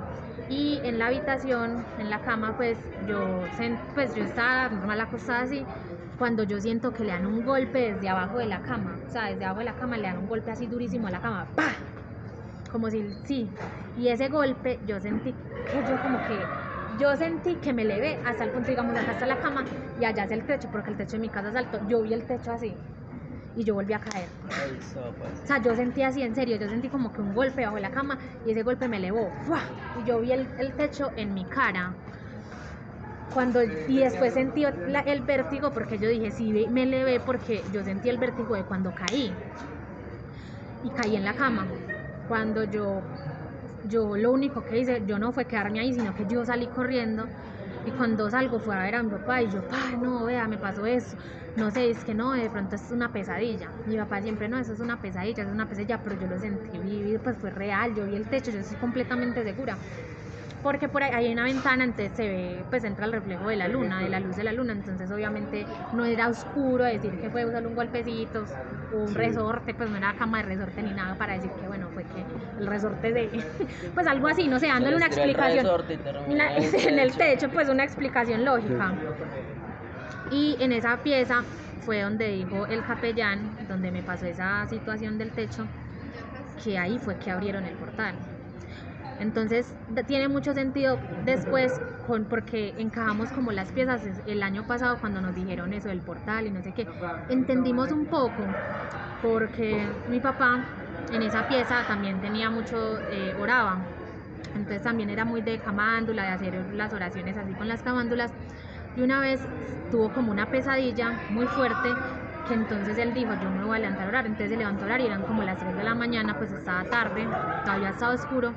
D: y en la habitación, en la cama, pues yo, pues yo estaba normal acostada así, cuando yo siento que le dan un golpe desde abajo de la cama, o sea, desde abajo de la cama le dan un golpe así durísimo a la cama, ¡pa! Como si, sí, y ese golpe yo sentí que yo como que, yo sentí que me levé hasta el punto, digamos, acá está la cama y allá es el techo, porque el techo de mi casa es alto, yo vi el techo así y yo volví a caer.
F: Sopas.
D: O sea, yo sentí así, en serio, yo sentí como que un golpe bajo la cama y ese golpe me elevó. ¡fua! Y yo vi el, el techo en mi cara. Cuando, y después sentí la- el vértigo porque yo dije, sí, me elevé porque yo sentí el vértigo de cuando caí. Y caí en la cama. Cuando yo, yo lo único que hice, yo no fue quedarme ahí, sino que yo salí corriendo. Y cuando salgo fue a ver a mi papá y yo, ay, no, vea, me pasó eso. No sé, es que no, de pronto es una pesadilla. Mi papá siempre, no, eso es una pesadilla, es una pesadilla, pero yo lo sentí vivir, pues fue real, yo vi el techo, yo estoy completamente segura. Porque por ahí hay una ventana, entonces se ve, pues entra el reflejo de la luna, de la luz de la luna, entonces obviamente no era oscuro decir que fue solo un golpecito un
C: Sí.
D: resorte, pues no era cama de resorte ni nada para decir que bueno, fue que el resorte de, pues algo así, no sé, dándole una explicación. La-
F: en el techo,
D: pues una explicación lógica. Y en esa pieza fue donde dijo el capellán, donde me pasó esa situación del techo, que ahí fue que abrieron el portal. Entonces tiene mucho sentido después con, porque encajamos como las piezas el año pasado cuando nos dijeron eso del portal y no sé qué. Entendimos un poco porque mi papá en esa pieza también tenía mucho, eh, oraba. Entonces también era muy de camándula, de hacer las oraciones así con las camándulas. Y una vez tuvo como una pesadilla muy fuerte que entonces él dijo, yo me voy a levantar a orar. Entonces se levantó a orar y eran como las 3 de la mañana, pues estaba tarde, todavía estaba oscuro.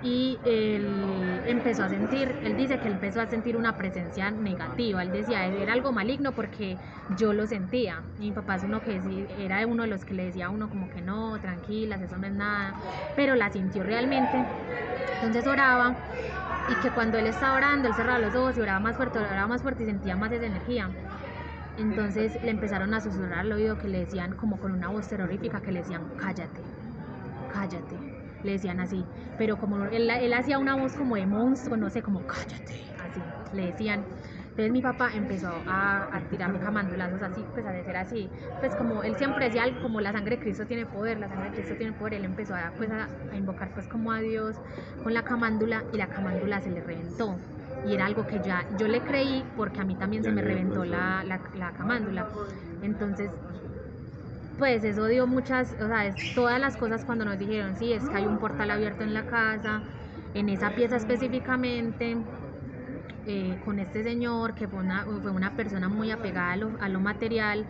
D: Y él empezó a sentir, él dice que empezó a sentir una presencia negativa. Él decía, era algo maligno porque yo lo sentía. Mi papá es uno que era uno de los que le decía a uno como que no, tranquilas, eso no es nada. Pero la sintió realmente. Entonces oraba y que cuando él estaba orando, él cerraba los ojos y oraba más fuerte, oraba más fuerte y sentía más esa energía. Entonces le empezaron a susurrar al oído que le decían como con una voz terrorífica que le decían cállate, cállate. Le decían así, pero como él, él hacía una voz como de monstruo, no sé, como cállate, así, le decían. Entonces mi papá empezó a, a tirarme camandulazos así, pues a decir así, pues como él siempre decía algo como la sangre de Cristo tiene poder, la sangre de Cristo tiene poder, él empezó a, pues a, a invocar pues como a Dios con la camándula y la camándula se le reventó. Y era algo que ya yo le creí porque a mí también se me reventó la, la, la camándula. Entonces pues eso dio muchas, o sea, es todas las cosas cuando nos dijeron, sí, es que hay un portal abierto en la casa, en esa pieza específicamente, eh, con este señor que fue una, fue una persona muy apegada a lo, a lo material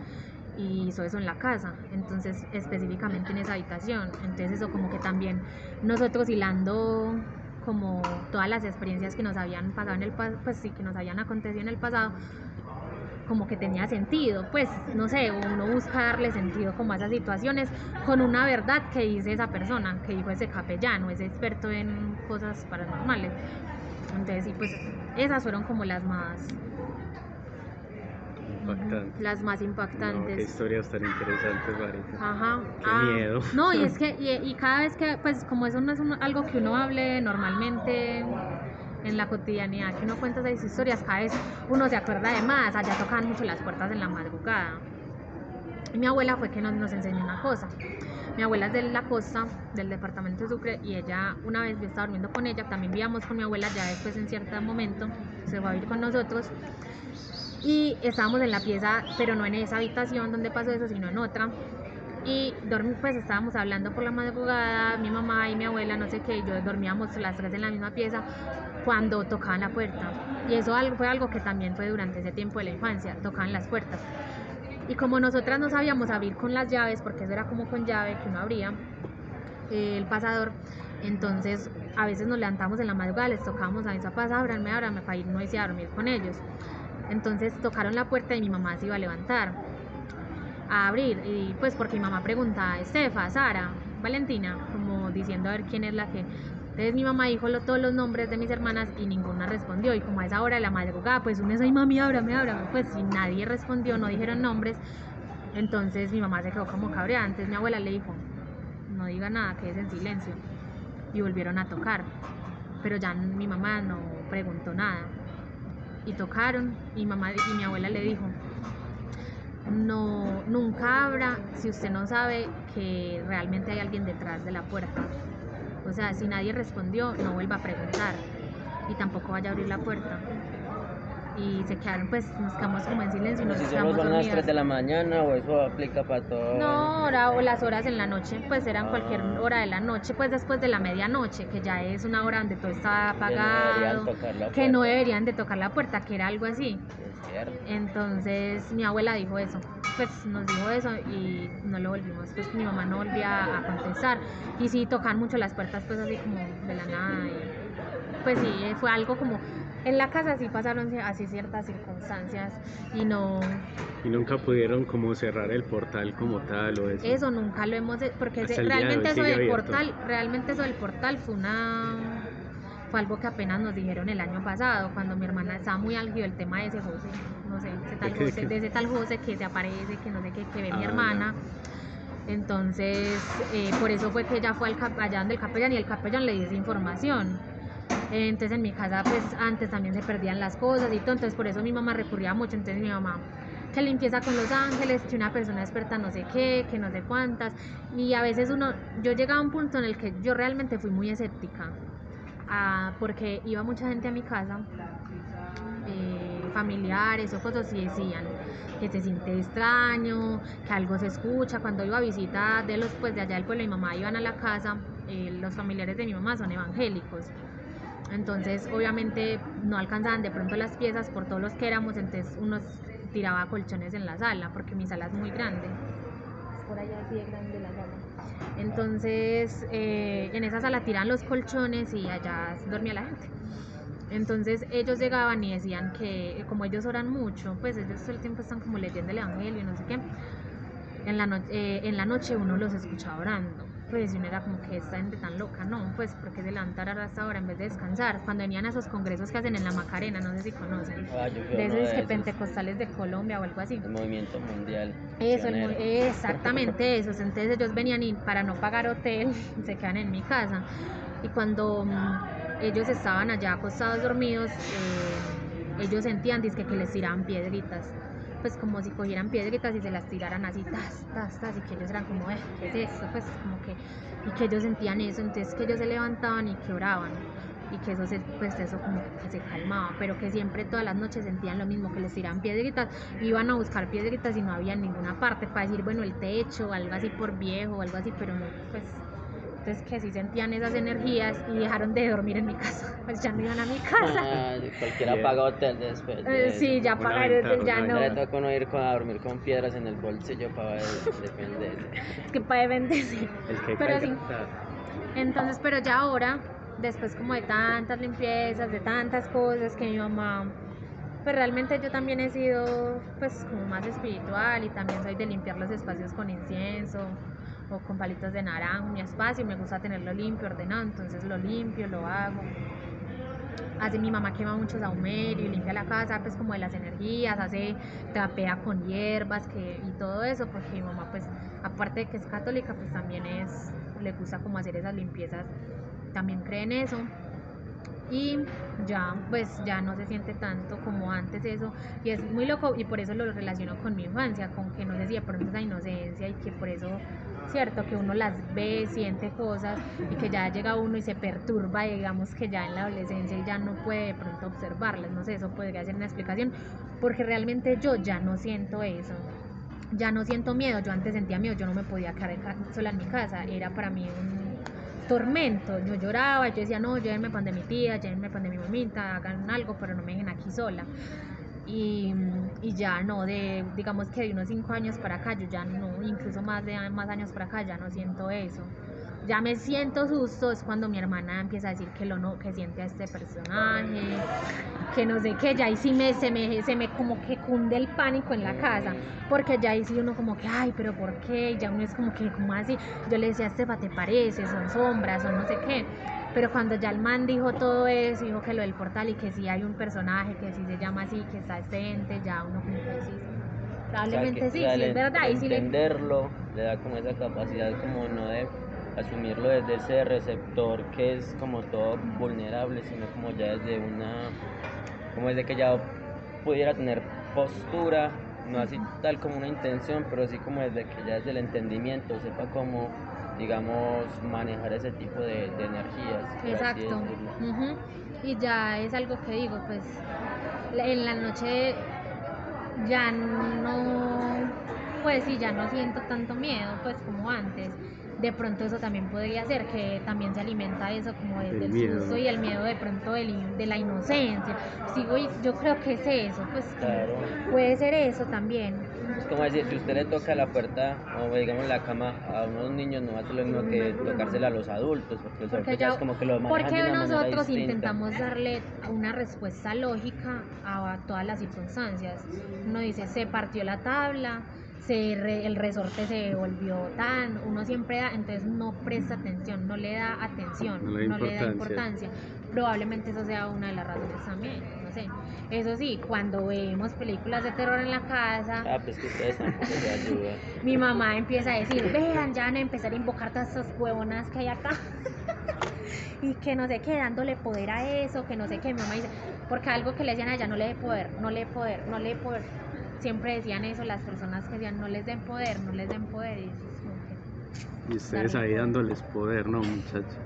D: y hizo eso en la casa, entonces específicamente en esa habitación, entonces eso como que también nosotros hilando como todas las experiencias que nos habían pasado en el pasado, pues sí, que nos habían acontecido en el pasado, como que tenía sentido, pues no sé, uno busca darle sentido como a esas situaciones con una verdad que dice esa persona, que dijo ese capellano, ese experto en cosas paranormales. Entonces sí, pues esas fueron como las más
C: Impactante.
D: las más
C: No, qué
D: impactantes.
C: historias tan interesantes, marica.
D: Ajá.
C: Qué miedo.
D: No, y es que y, y cada vez que, pues como eso no es un- algo que uno hable normalmente en la cotidianidad, que uno cuenta esas historias, cada vez uno se acuerda de más, allá tocaban mucho las puertas en la madrugada. Y mi abuela fue que nos, nos enseñó una cosa. Mi abuela es de la costa, del departamento de Sucre, y ella, una vez yo estaba durmiendo con ella, también vivíamos con mi abuela, ya después en cierto momento se fue a vivir con nosotros. Y estábamos en la pieza, pero no en esa habitación donde pasó eso, sino en otra. Y dormí, pues estábamos hablando por la madrugada, mi mamá y mi abuela, no sé qué, yo dormíamos las tres en la misma pieza cuando tocaban la puerta. Y eso fue algo que también fue durante ese tiempo de la infancia, tocaban las puertas. Y como nosotras no sabíamos abrir con las llaves, porque eso era como con llave que uno abría, eh, el pasador, Entonces, a veces nos levantamos en la madrugada, les tocábamos a mis papás, ábranme, ábranme, para irnos y a dormir con ellos. Entonces tocaron la puerta y mi mamá se iba a levantar a abrir y pues porque mi mamá pregunta, Estefa, Sara, Valentina, como diciendo a ver quién es la que... Entonces mi mamá dijo lo- todos los nombres de mis hermanas y ninguna respondió. Y como a esa hora de la madrugada pues uno es ay mami ábrame, ábrame, pues si nadie respondió, no dijeron nombres, entonces mi mamá se quedó como cabreada, entonces mi abuela le dijo, no diga nada, quédese en silencio y volvieron a tocar, pero ya mi mamá no preguntó nada. Y tocaron y mamá y mi abuela le dijo no nunca abra si usted no sabe que realmente hay alguien detrás de la puerta o sea si nadie respondió no vuelva a preguntar y tampoco vaya a abrir la puerta y se quedaron pues nos quedamos como en silencio y nos
F: Si solo son las
D: dormidas
F: 3 de la mañana o eso aplica para todo.
D: no, hora o las horas en la noche, pues eran cualquier
F: Ah.
D: hora de la noche, pues después de la medianoche, que ya es una hora donde todo está
F: no
D: apagado, que no deberían de tocar la puerta, que era algo así.
F: Es.
D: Entonces mi abuela dijo eso, pues nos dijo eso y no lo volvimos, pues mi mamá no volvía a contestar. Y sí, tocan mucho las puertas pues así como de la nada. y, pues sí, fue algo como, en la casa sí pasaron así ciertas circunstancias y no,
C: Y nunca pudieron como cerrar el portal como tal o eso.
D: eso nunca lo hemos, he- porque ese- realmente eso del
C: abierto.
D: portal, realmente eso del portal fue una fue algo que apenas nos dijeron el año pasado, cuando mi hermana estaba muy álgido el tema de ese José, no sé, ese tal
C: ¿De qué, de
D: José, de ese tal José que se aparece, que no sé qué, que ve mi
C: Ah,
D: hermana. Entonces, eh, por eso fue que ella fue al allá donde el capellán y el capellán le dio esa información. Entonces en mi casa pues antes también se perdían las cosas y todo, entonces por eso mi mamá recurría mucho, entonces mi mamá que limpieza con los ángeles, que una persona experta no sé qué, que no sé cuántas, y a veces uno, yo llegaba a un punto en el que yo realmente fui muy escéptica, ah, porque iba mucha gente a mi casa, eh, familiares o cosas y decían que se siente extraño, que algo se escucha. Cuando iba a visita de los pues de allá del pueblo, mi mamá iban a la casa, eh, los familiares de mi mamá son evangélicos. Entonces, obviamente, no alcanzaban de pronto las piezas por todos los que éramos, entonces unos tiraba colchones en la sala, porque mi sala es muy grande. Es por allá así de grande la sala. Entonces, eh, en esa sala tiran los colchones y allá dormía la gente. Entonces ellos llegaban y decían que como ellos oran mucho, pues ellos todo el tiempo están como leyendo el Evangelio y no sé qué, en la, no- eh, en la noche uno los escuchaba orando. Pues uno era como que esta gente tan loca, no, pues porque se levantar a esta hora en vez de descansar. Cuando venían a esos congresos que hacen en la Macarena, no sé si conocen,
F: Ah, yo
D: de esos que pentecostales de Colombia o algo así.
F: El movimiento mundial.
D: Eso, el exactamente eso. Entonces ellos venían y para no pagar hotel se quedan en mi casa. Y cuando mm, ellos estaban allá acostados dormidos, eh, ellos sentían dizque, que les tiraban piedritas. Pues como si cogieran piedritas y se las tiraran así, tas, tas, tas, y que ellos eran como, eh, ¿qué es esto? Pues como que, y que ellos sentían eso, entonces que ellos se levantaban y que oraban y que eso se, pues eso como que se calmaba, pero que siempre todas las noches sentían lo mismo, que les tiraban piedritas, iban a buscar piedritas y no había ninguna parte para decir, bueno, el techo algo así por viejo algo así, pero no, pues entonces que sí sentían esas energías y dejaron de dormir en mi casa, pues ya no iban a mi casa.
F: Ah, cualquiera
C: Bien.
F: paga hotel después. de
D: Eh, sí, ya pagaron,
C: ventaja,
D: ya no,
F: Ya le toca uno ir con, a dormir con piedras en el bolsillo para defenderse.
D: es que para defenderse.
C: El que
D: Pero sí. Entonces, pero ya ahora, después como de tantas limpiezas, de tantas cosas que mi mamá, pues realmente yo también he sido pues como más espiritual y también soy de limpiar los espacios con incienso o con palitos de naranjo, mi espacio, me gusta tenerlo limpio, ordenado, entonces lo limpio, lo hago. Hace mi mamá quema mucho saumerio y limpia la casa pues como de las energías, hace trapea con hierbas que, y todo eso, porque mi mamá pues aparte de que es católica pues también es, le gusta como hacer esas limpiezas, también cree en eso y ya pues ya no se siente tanto como antes eso y es muy loco y por eso lo relaciono con mi infancia, con que no sé si de pronto esa inocencia y que por eso cierto que uno las ve, siente cosas y que ya llega uno y se perturba, digamos que ya en la adolescencia ya no puede de pronto observarlas, no sé, eso podría ser una explicación, porque realmente yo ya no siento eso. Ya no siento miedo, yo antes sentía miedo, yo no me podía quedar sola en mi casa, era para mí un tormento, yo lloraba, yo decía, no, llévenme pan de mi tía, llévenme pan de mi mamita, hagan algo, pero no me dejen aquí sola. Y, ya no, de digamos que de unos cinco años para acá, yo ya no, incluso más de más años para acá, ya no siento eso. ya me siento susto es cuando mi hermana empieza a decir que lo no, que siente a este personaje, que no sé qué, ya ahí sí me, se me, se me como que cunde el pánico en la casa, porque ya ahí sí uno como que, ay, pero ¿por qué? Ya uno es como que, como así? Yo le decía, Estefa, ¿te parece? Son sombras o no sé qué. Pero cuando ya el man dijo todo eso, dijo que lo del portal y que sí hay un personaje que sí se llama así, que está este ente, ya uno como que sí, probablemente
F: O sea, que-
D: sí,
F: o sea,
D: sí es verdad. sí le-
F: entenderlo le da como esa capacidad como no de asumirlo desde ese receptor que es como todo vulnerable, sino como ya desde una, como desde que ya pudiera tener postura, no así tal como una intención, pero sí como desde que ya desde el entendimiento sepa cómo, digamos, manejar ese tipo de, de energías.
D: Exacto. Ujú. Y ya es algo que digo, pues en la noche ya no, pues sí, ya no siento tanto miedo, pues como antes. De pronto eso también podría ser, que también se alimenta eso como de-
C: Del
D: del
C: miedo.
D: susto y el miedo de pronto del in- de la inocencia. Sigo yo creo que es eso, pues
F: Claro.
D: puede ser eso también.
F: Es como decir, si usted le toca la puerta o digamos la cama a unos niños, no va a ser lo mismo que tocársela a los adultos, porque los
D: Porque
F: adultos ya
D: ya-
F: es como que lo manejan de una
D: nosotros intentamos darle una respuesta lógica a todas las circunstancias. Uno dice, se partió la tabla, se re- el resorte se volvió tan, uno siempre da, entonces no presta atención, no le da atención,
C: No
D: no
C: le da importancia.
D: Probablemente eso sea una de las razones también, sé. Eso sí, cuando vemos películas de terror en la casa,
F: Ah, pues que ustedes tampoco se ayudan.
D: mi mamá empieza a decir, vean, ya van a empezar a invocar todas esas huevonas que hay acá. y que no sé qué, dándole poder a eso, que no sé qué. Mi mamá dice, porque algo que le decían a ella, no le dé poder, no le dé poder, no le dé poder. Siempre decían eso las personas que decían, no les den poder, no les den poder. Y, eso es como que-
C: Y ustedes ahí dándoles poder, ¿no, muchachos?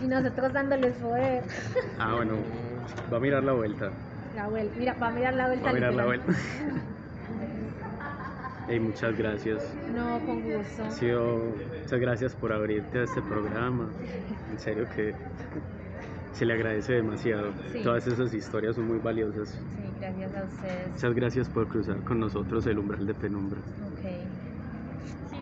D: y nosotros dándoles poder.
C: Ah, bueno, va a mirar la vuelta.
D: La vuelta, mira, va a mirar la vuelta.
C: Va a mirar la vuelta. Hey, muchas gracias.
D: No, con gusto.
C: Ha sido, muchas gracias por abrirte a este programa. En serio que se le agradece demasiado.
D: Sí.
C: Todas esas historias son muy valiosas.
D: Sí, gracias a ustedes.
C: Muchas gracias por cruzar con nosotros el umbral de penumbra.
D: Ok.